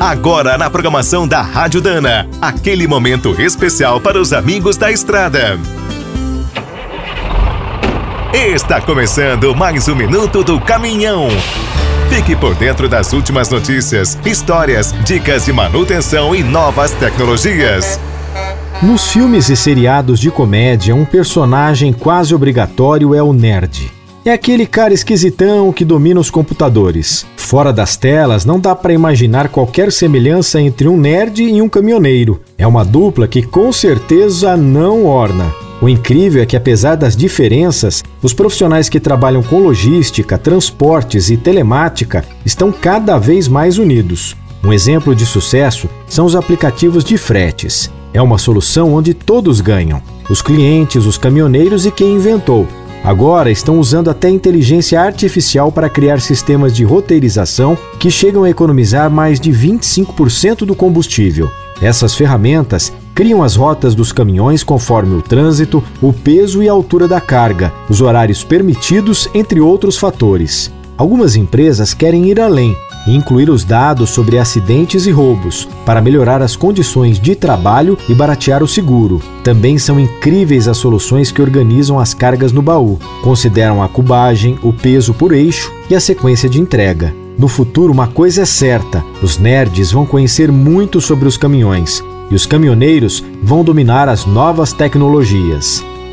Agora na programação da Rádio Dana, aquele momento especial para os amigos da estrada. Está começando mais um minuto do caminhão. Fique por dentro das últimas notícias, histórias, dicas de manutenção e novas tecnologias. Nos filmes e seriados de comédia, um personagem quase obrigatório é o nerd. É aquele cara esquisitão que domina os computadores. Fora das telas, não dá para imaginar qualquer semelhança entre um nerd e um caminhoneiro. É uma dupla que com certeza não orna. O incrível é que, apesar das diferenças, os profissionais que trabalham com logística, transportes e telemática estão cada vez mais unidos. Um exemplo de sucesso são os aplicativos de fretes. É uma solução onde todos ganham: os clientes, os caminhoneiros e quem inventou. Agora estão usando até inteligência artificial para criar sistemas de roteirização que chegam a economizar mais de 25% do combustível. Essas ferramentas criam as rotas dos caminhões conforme o trânsito, o peso e a altura da carga, os horários permitidos, entre outros fatores. Algumas empresas querem ir além e incluir os dados sobre acidentes e roubos, para melhorar as condições de trabalho e baratear o seguro. Também são incríveis as soluções que organizam as cargas no baú, consideram a cubagem, o peso por eixo e a sequência de entrega. No futuro, uma coisa é certa: os nerds vão conhecer muito sobre os caminhões e os caminhoneiros vão dominar as novas tecnologias.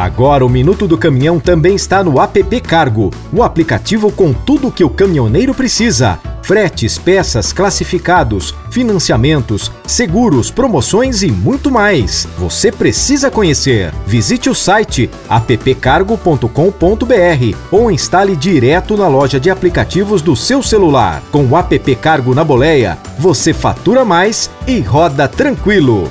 Agora o Minuto do Caminhão também está no app Cargo, o aplicativo com tudo o que o caminhoneiro precisa fretes, peças, classificados, financiamentos, seguros, promoções e muito mais. Você precisa conhecer. Visite o site appcargo.com.br ou instale direto na loja de aplicativos do seu celular. Com o app Cargo na boleia, você fatura mais e roda tranquilo.